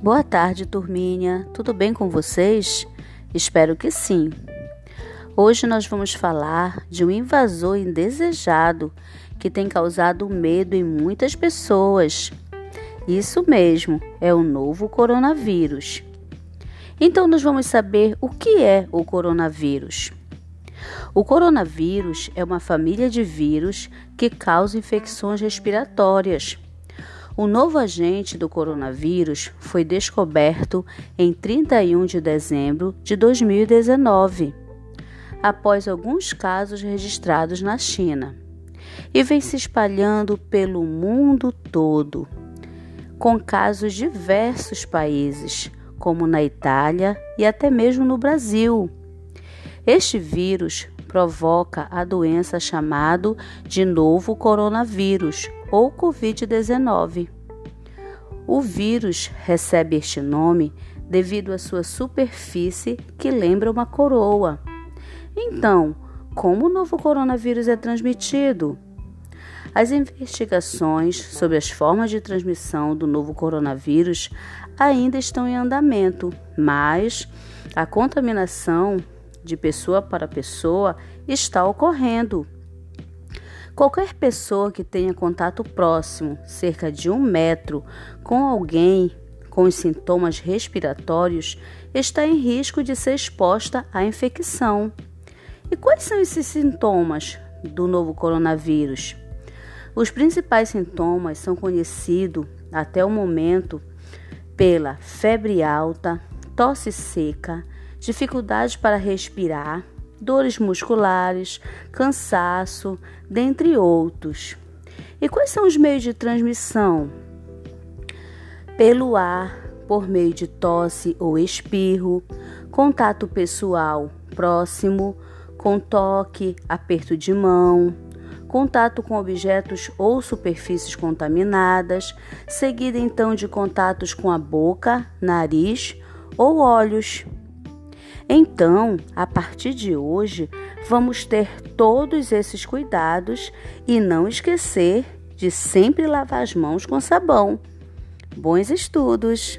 Boa tarde, turminha. Tudo bem com vocês? Espero que sim. Hoje nós vamos falar de um invasor indesejado que tem causado medo em muitas pessoas. Isso mesmo, é o novo coronavírus. Então nós vamos saber o que é o coronavírus. O coronavírus é uma família de vírus que causa infecções respiratórias. O novo agente do coronavírus foi descoberto em 31 de dezembro de 2019, após alguns casos registrados na China, e vem se espalhando pelo mundo todo, com casos de diversos países, como na Itália e até mesmo no Brasil. Este vírus provoca a doença chamado de novo coronavírus ou Covid-19. O vírus recebe este nome devido à sua superfície que lembra uma coroa. Então, como o novo coronavírus é transmitido? As investigações sobre as formas de transmissão do novo coronavírus ainda estão em andamento, mas a contaminação de pessoa para pessoa está ocorrendo. Qualquer pessoa que tenha contato próximo, cerca de um metro, com alguém com sintomas respiratórios, está em risco de ser exposta à infecção. E quais são esses sintomas do novo coronavírus? Os principais sintomas são conhecidos até o momento pela febre alta, tosse seca, dificuldade para respirar, dores musculares, cansaço, dentre outros. E quais são os meios de transmissão? Pelo ar, por meio de tosse ou espirro, contato pessoal próximo, com toque, aperto de mão, contato com objetos ou superfícies contaminadas, seguida então de contatos com a boca, nariz ou olhos. Então, a partir de hoje, vamos ter todos esses cuidados e não esquecer de sempre lavar as mãos com sabão. Bons estudos!